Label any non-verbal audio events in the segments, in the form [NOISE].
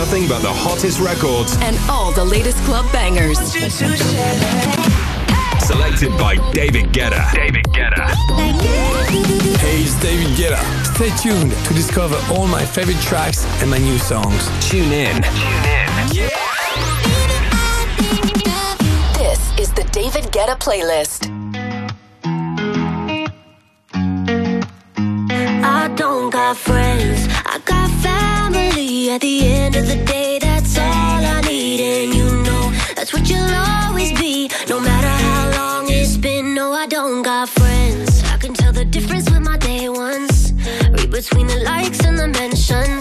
nothing but the hottest records and all the latest club bangers. Selected by David Guetta. David Guetta. Hey, it's David Guetta. Stay tuned to discover all my favorite tracks and my new songs. Tune in. Tune in. Yeah. This is the David Guetta playlist. I don't got friends, I got family. At the end of the day, that's all I need, and you know that's what you'll always be, no matter how long it's been. No, I don't got friends. I can tell the difference with my day ones. Read between the likes and the mentions.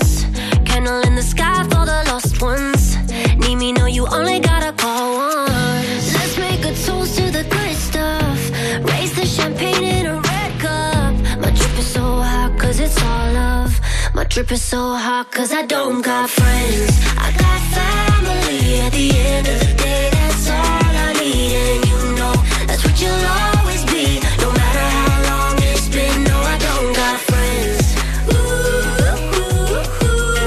Love. My drip is so hot, cause I don't got friends. I got family. At the end of the day, that's all I need. And you know, that's what you'll always be. No matter how long it's been, no, I don't got friends. Ooh, ooh, ooh.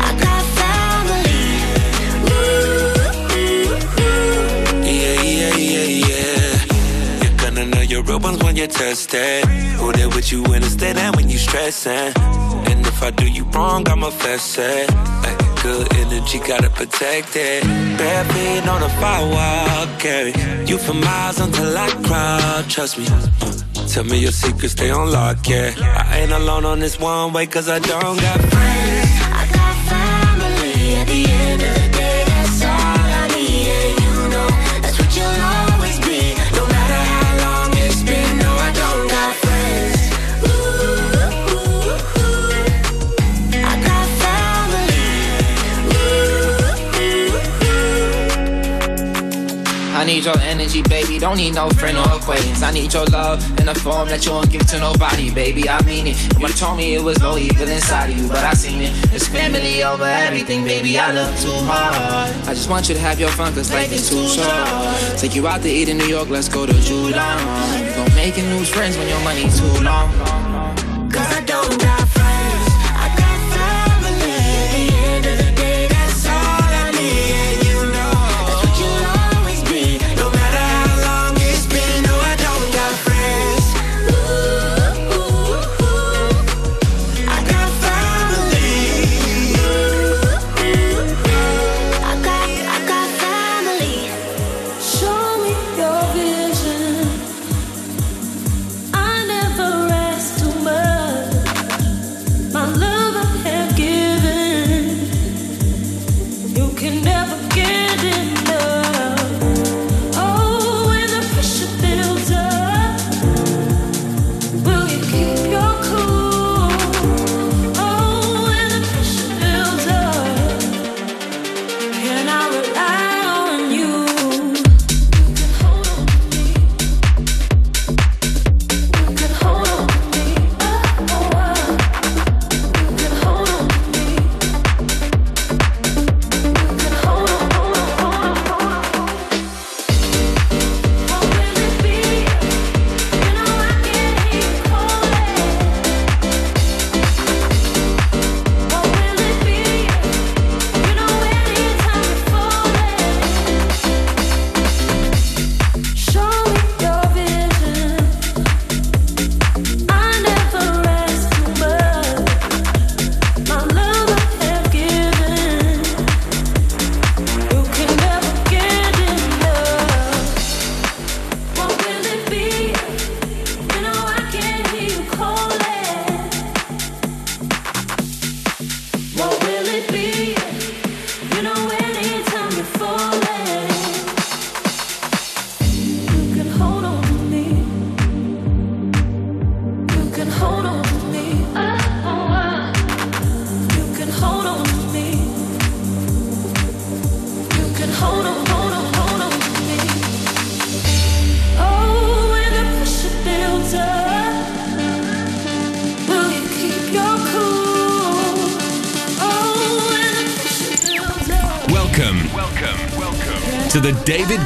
I got family. Ooh, ooh, ooh. Yeah, yeah, yeah, yeah. You're gonna know your real ones when you're tested. Who there with you when it's dead and when you stressing. If I do you wrong, I'ma fess it. Ay, good energy, gotta protect it. Bare feet on the firewall, carry you for miles until I cry. Trust me. Tell me your secrets, stay on lock, yeah. I ain't alone on this one way, cause I don't got friends. Energy, baby. Don't need no friend or acquaintance. I need your love in a form that you won't give to nobody, baby. I mean it. And when you told me it was no evil inside of you, but I seen it. It's family over everything, baby. I love too hard. I just want you to have your fun, cause life is too short. Take you out to eat in New York, let's go to Julon. You gon' make new friends when your money's too long. Cause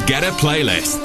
David Guetta playlist.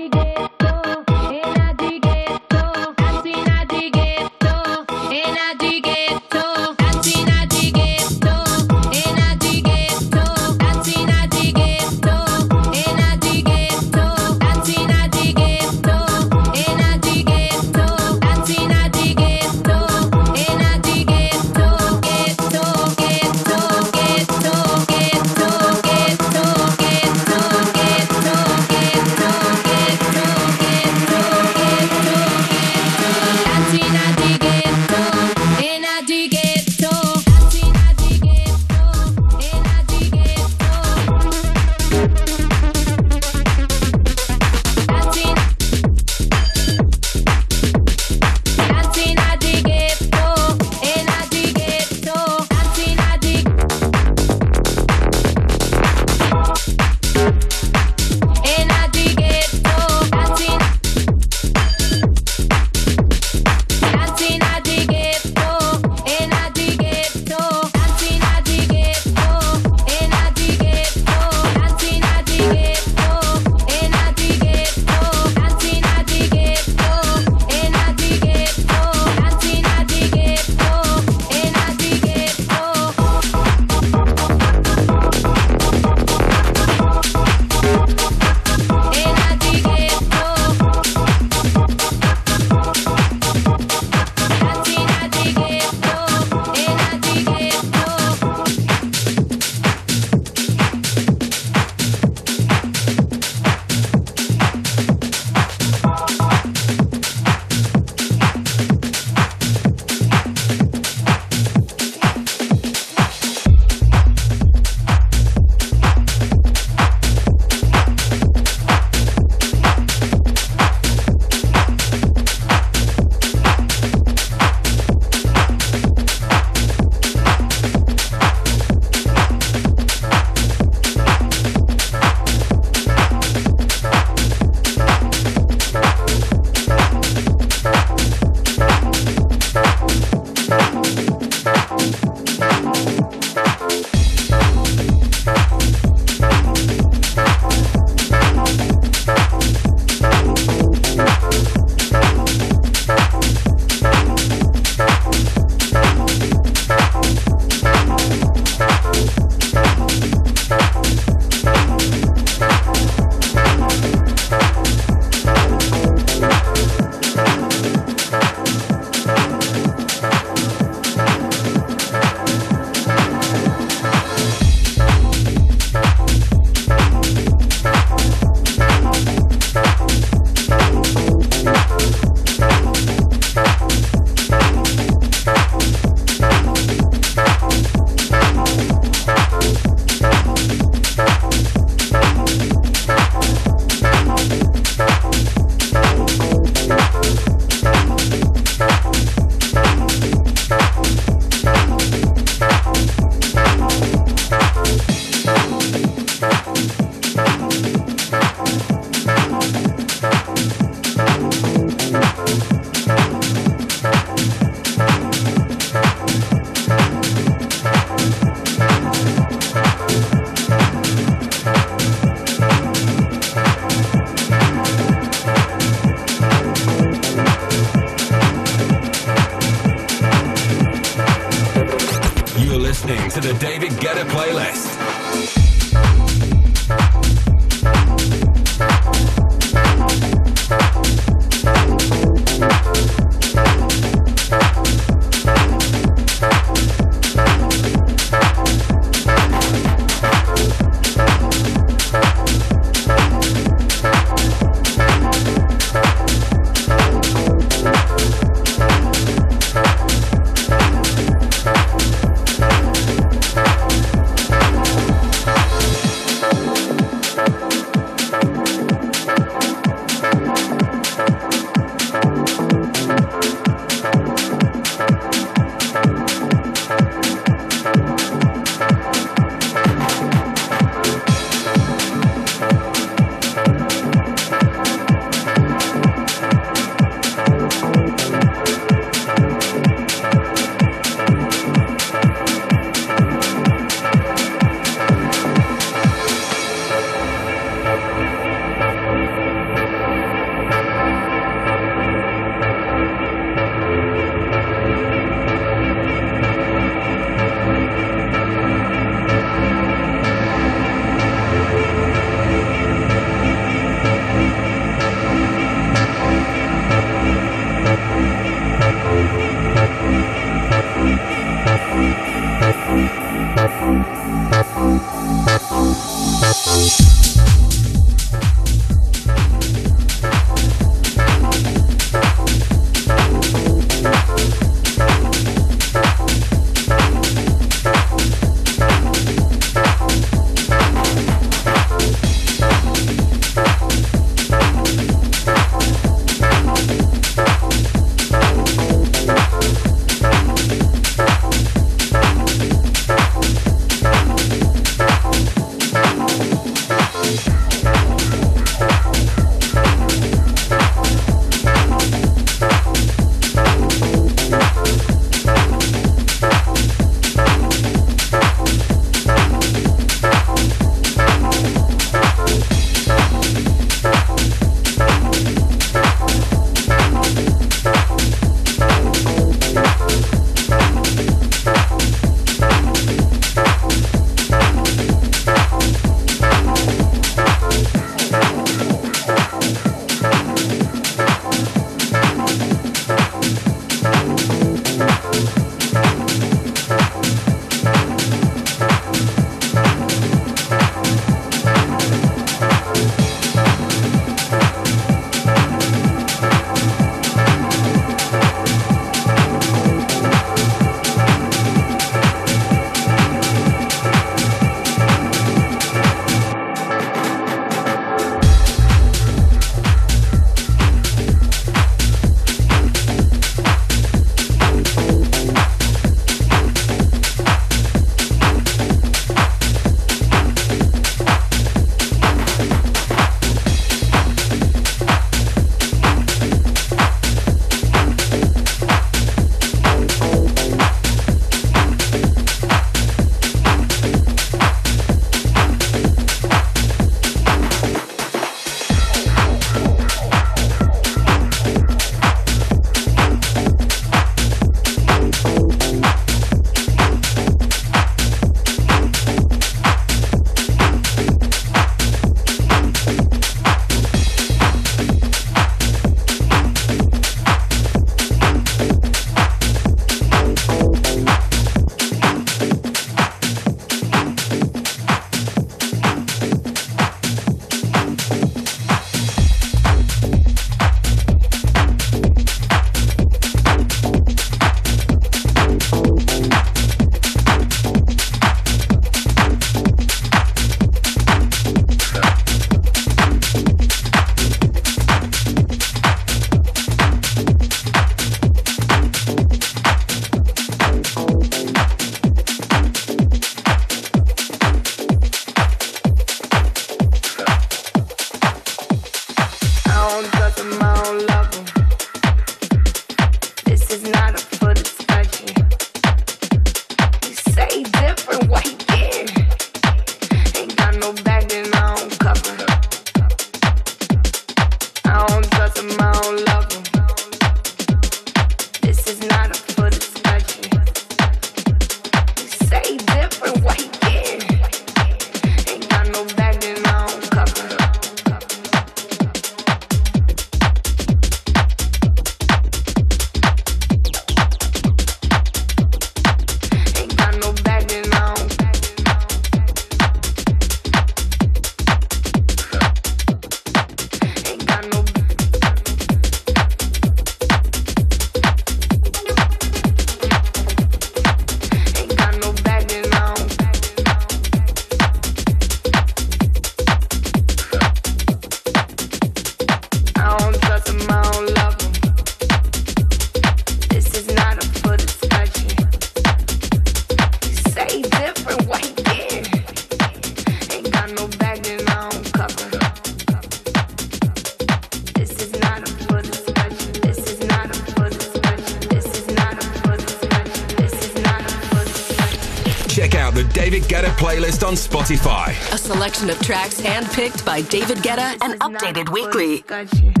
selection of tracks handpicked by David Guetta and updated weekly.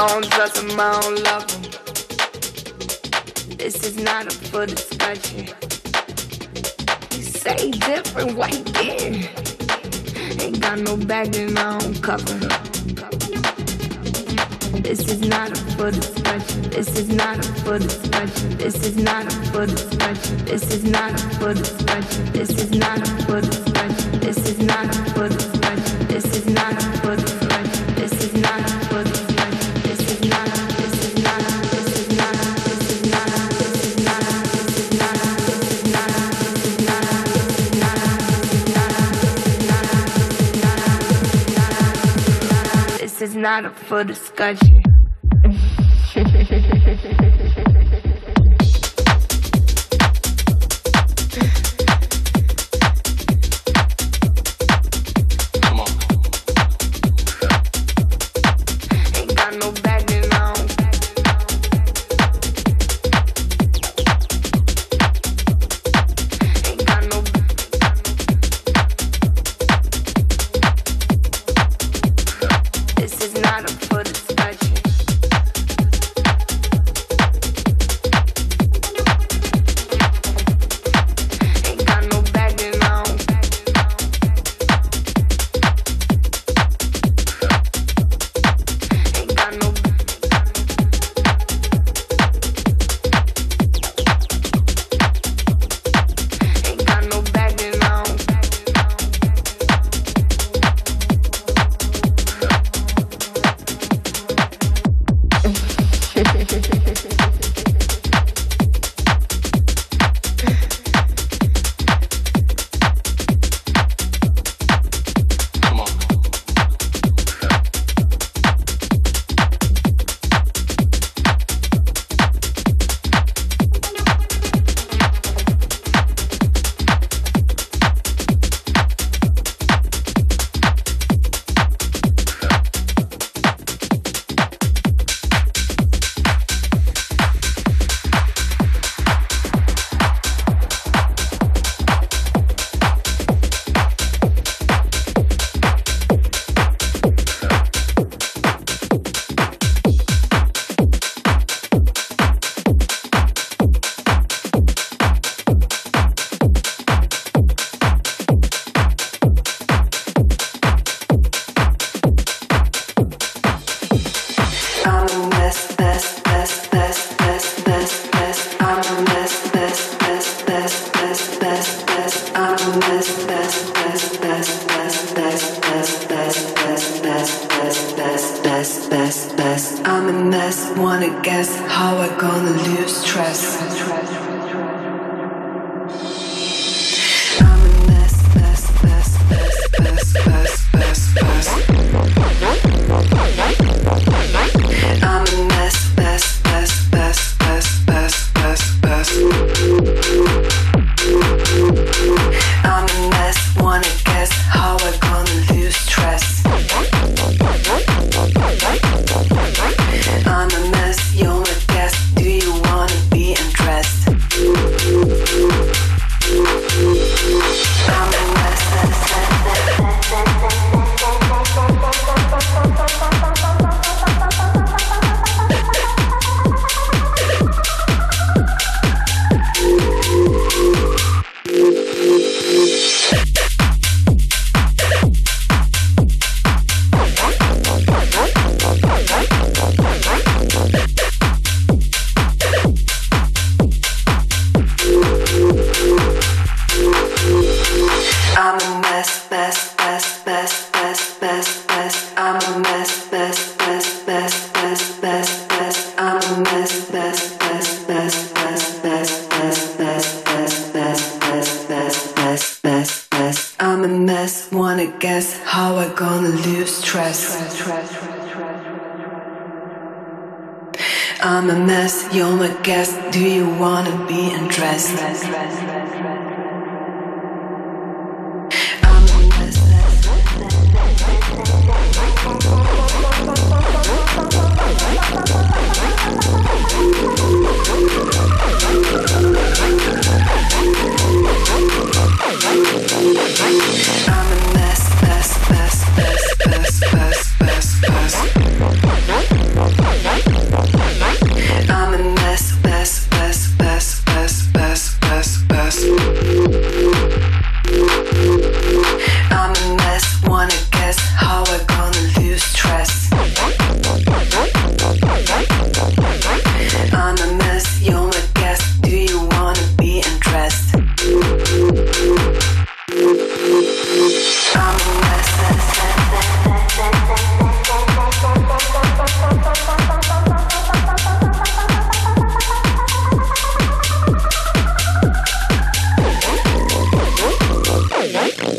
own trust them, I don't love. This is not up for discussion. You say different right there. Ain't got no bag and I don't cover. This is not up for discussion. This is not up for discussion. This is not up for discussion. This is not up for discussion. This is not up for discussion. This is not up for discussion. not up for discussion.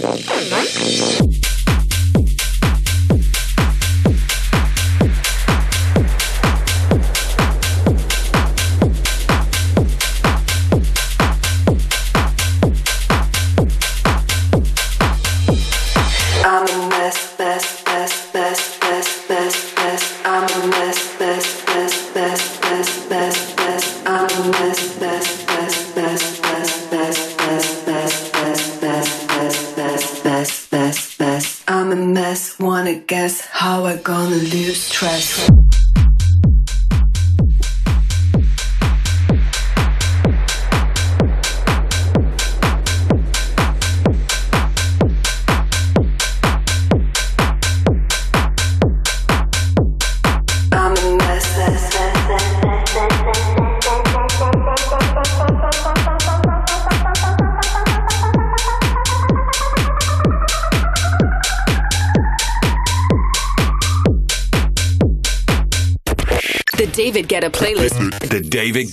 Guetta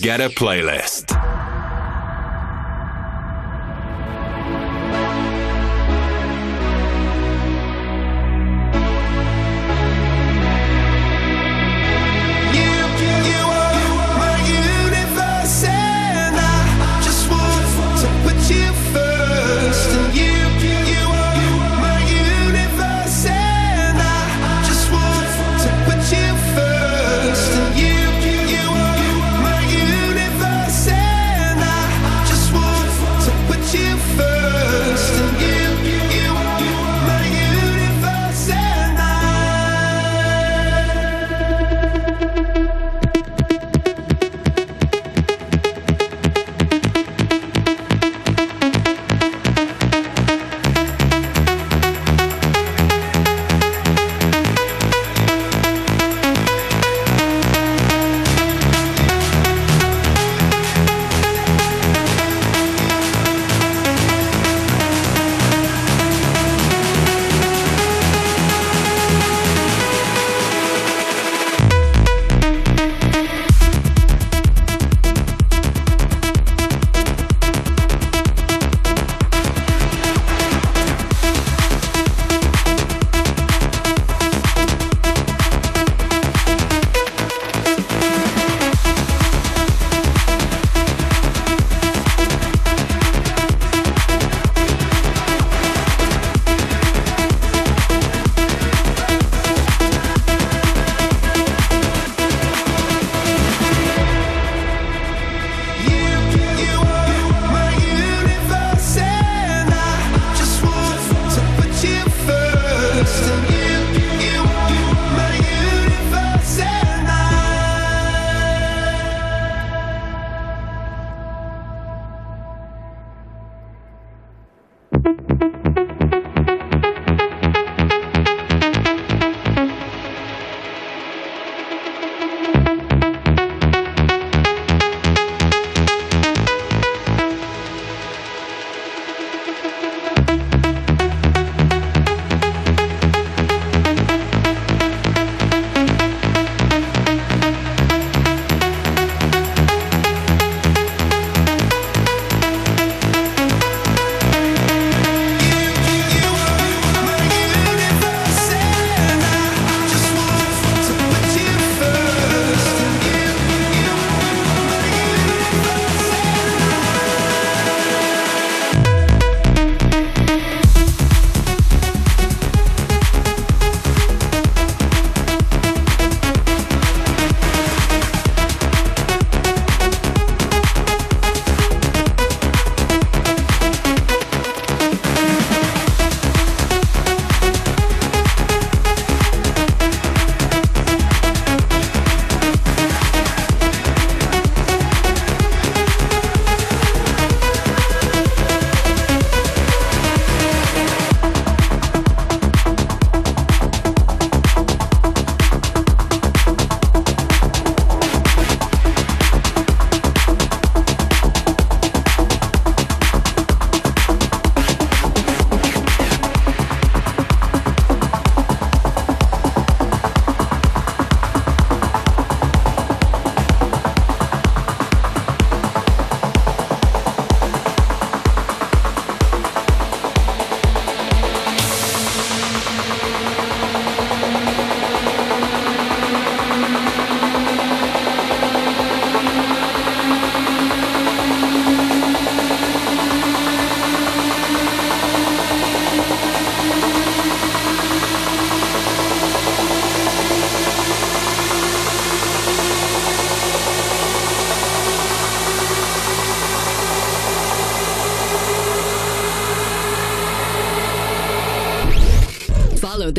David a playlist.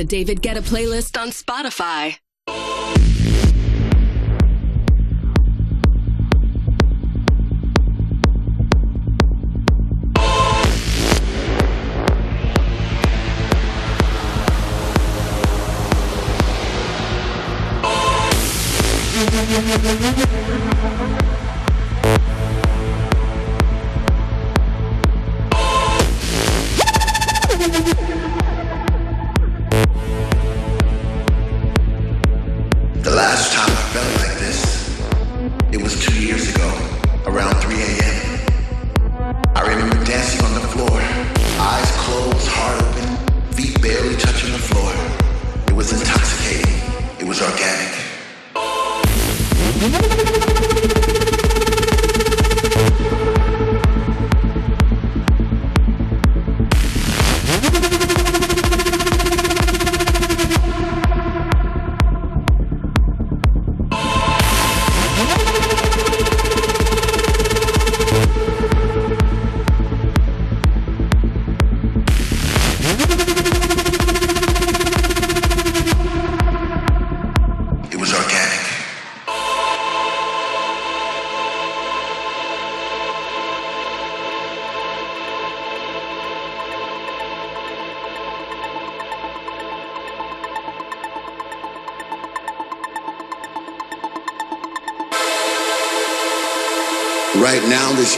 David Guetta playlist on Spotify. The [LAUGHS] like this, it was two years ago, around 3 a.m. I remember dancing on the floor, eyes closed, heart open, feet barely touching the floor. It was intoxicating. It was organic.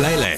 David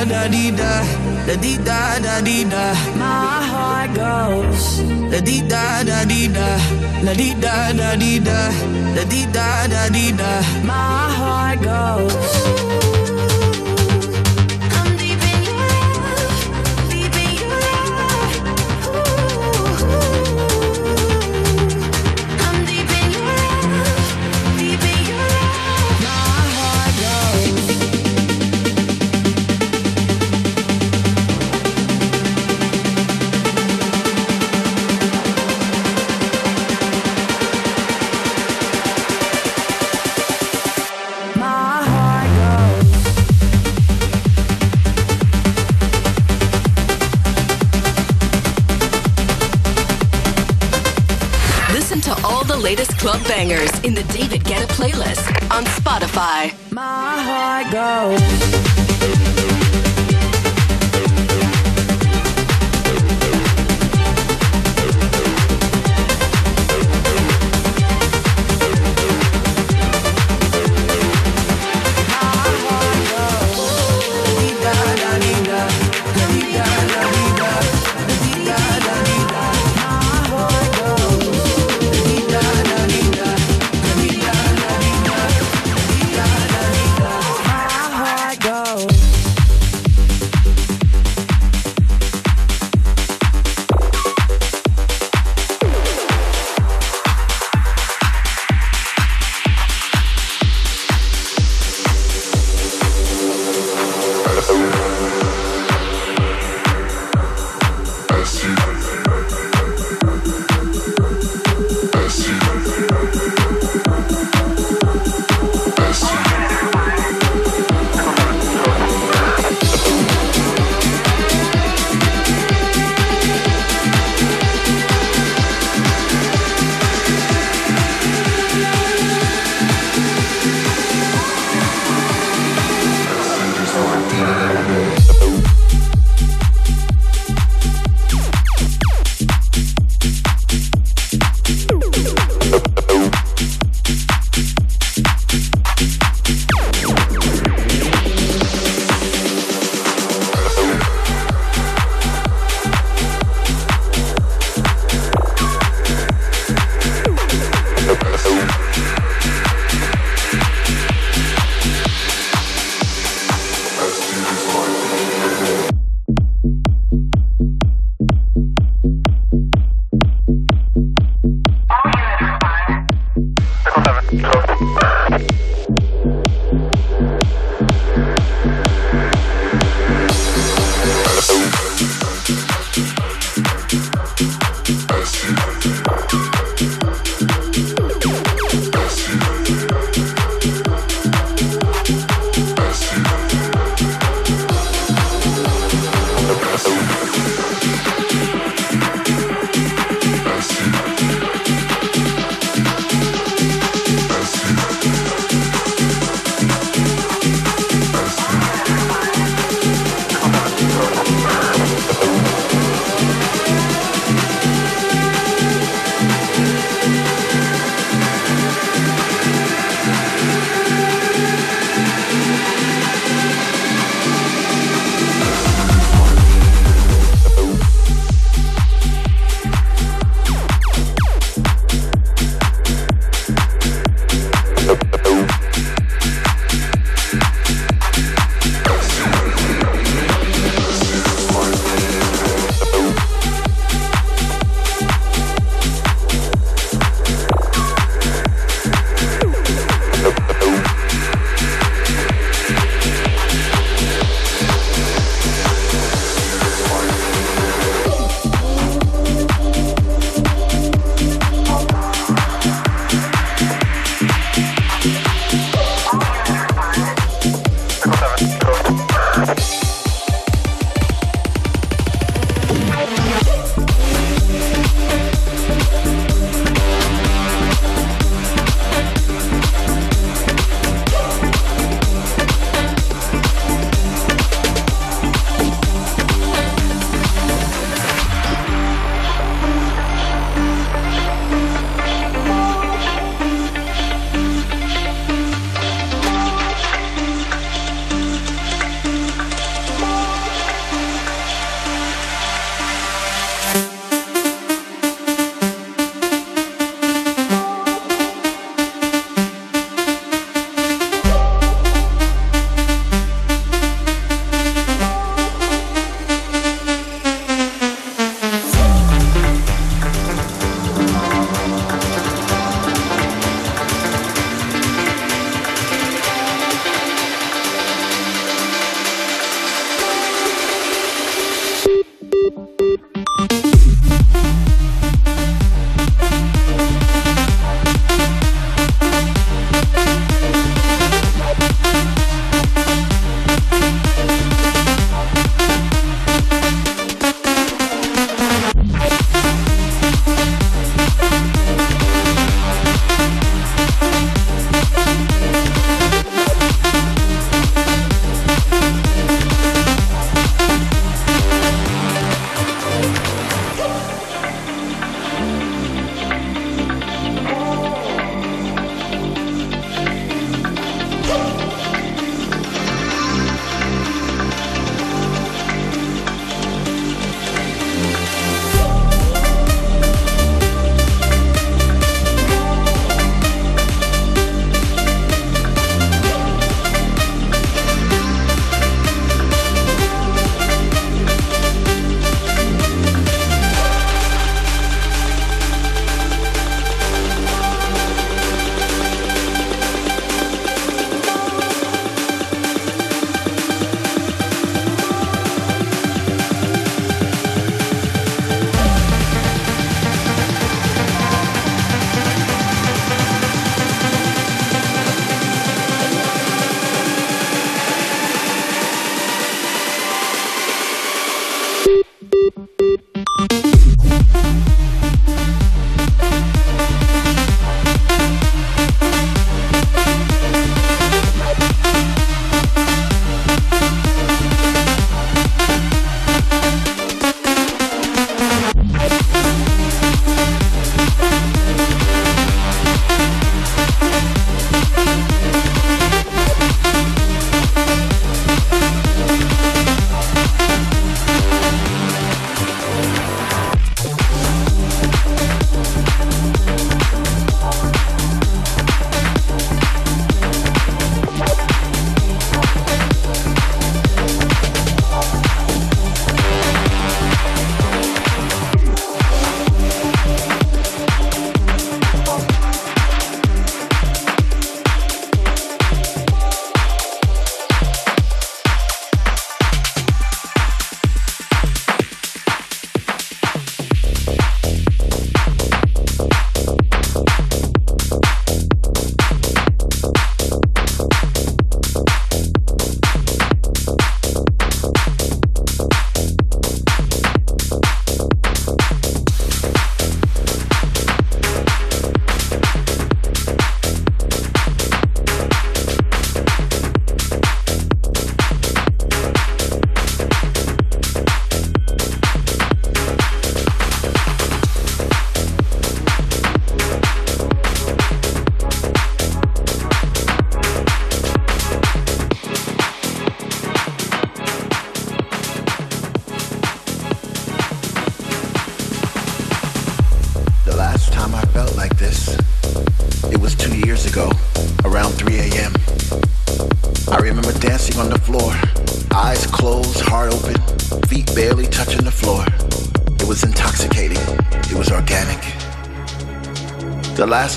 da da di da. La di da da di da. My heart goes. La di da da di da. La di da da di da. La di da da di da. My heart goes. Guetta on Spotify. My heart goes.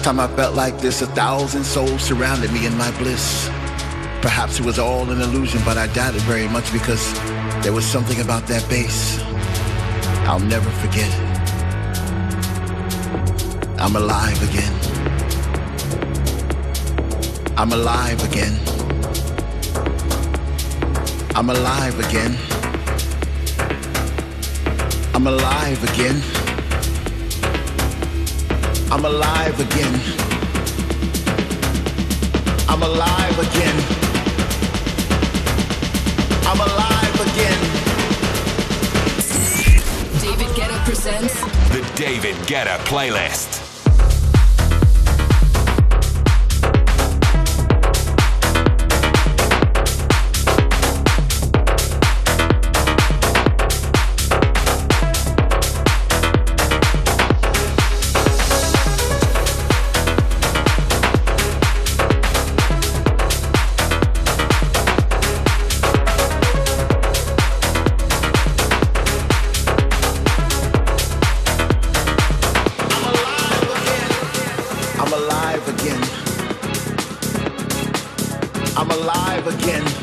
Time I felt like this, a thousand souls surrounded me in my bliss. Perhaps it was all an illusion, but I doubt it very much because there was something about that bass I'll never forget. I'm alive again. I'm alive again. I'm alive again. I'm alive again. I'm alive again. I'm alive again. I'm alive again. David Guetta presents The David Guetta Playlist. Again.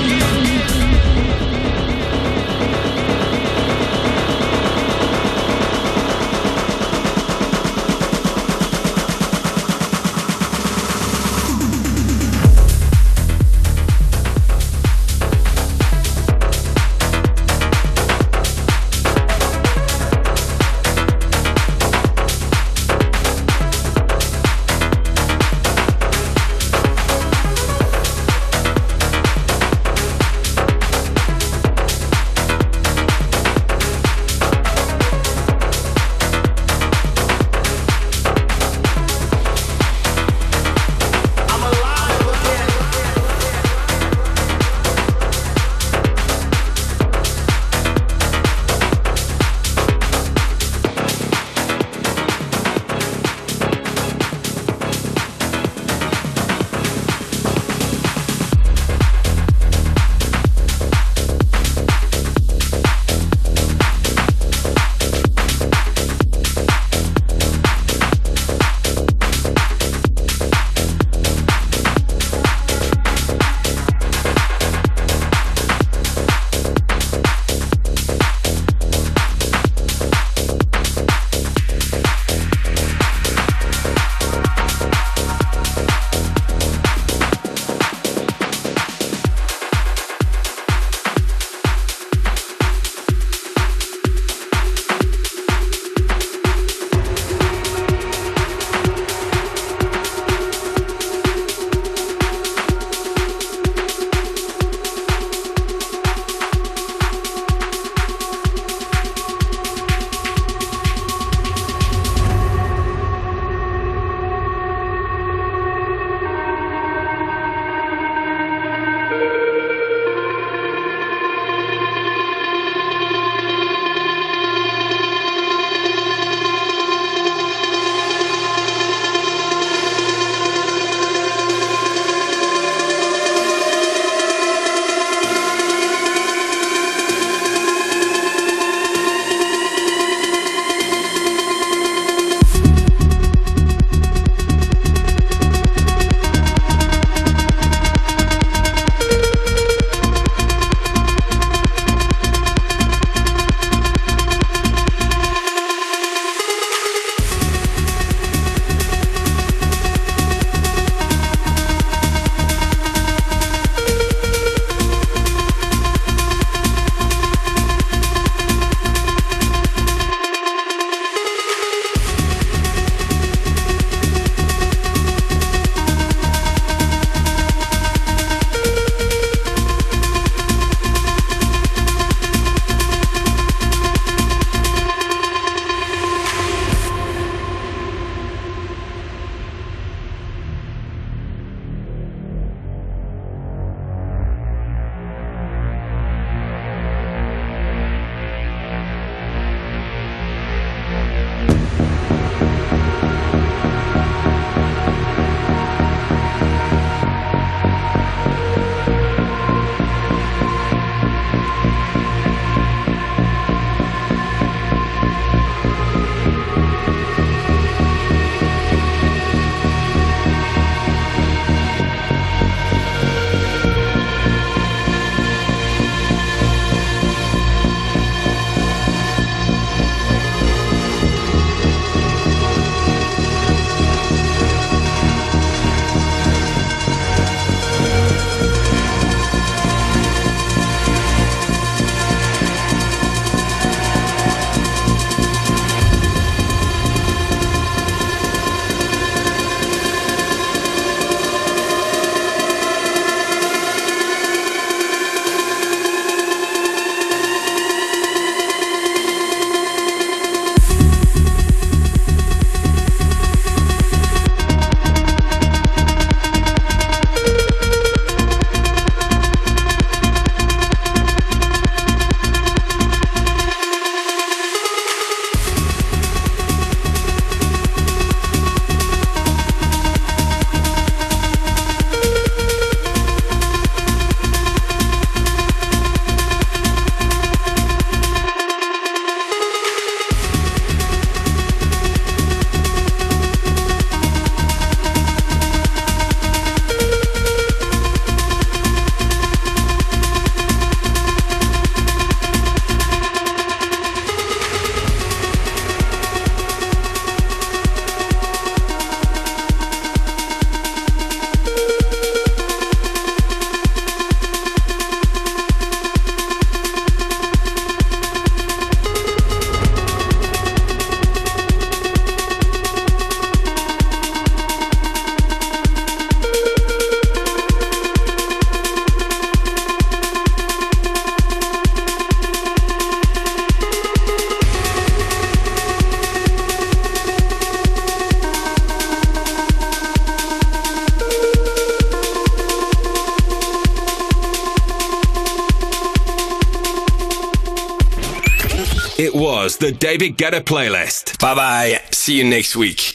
The David Guetta playlist. Bye bye. See you next week.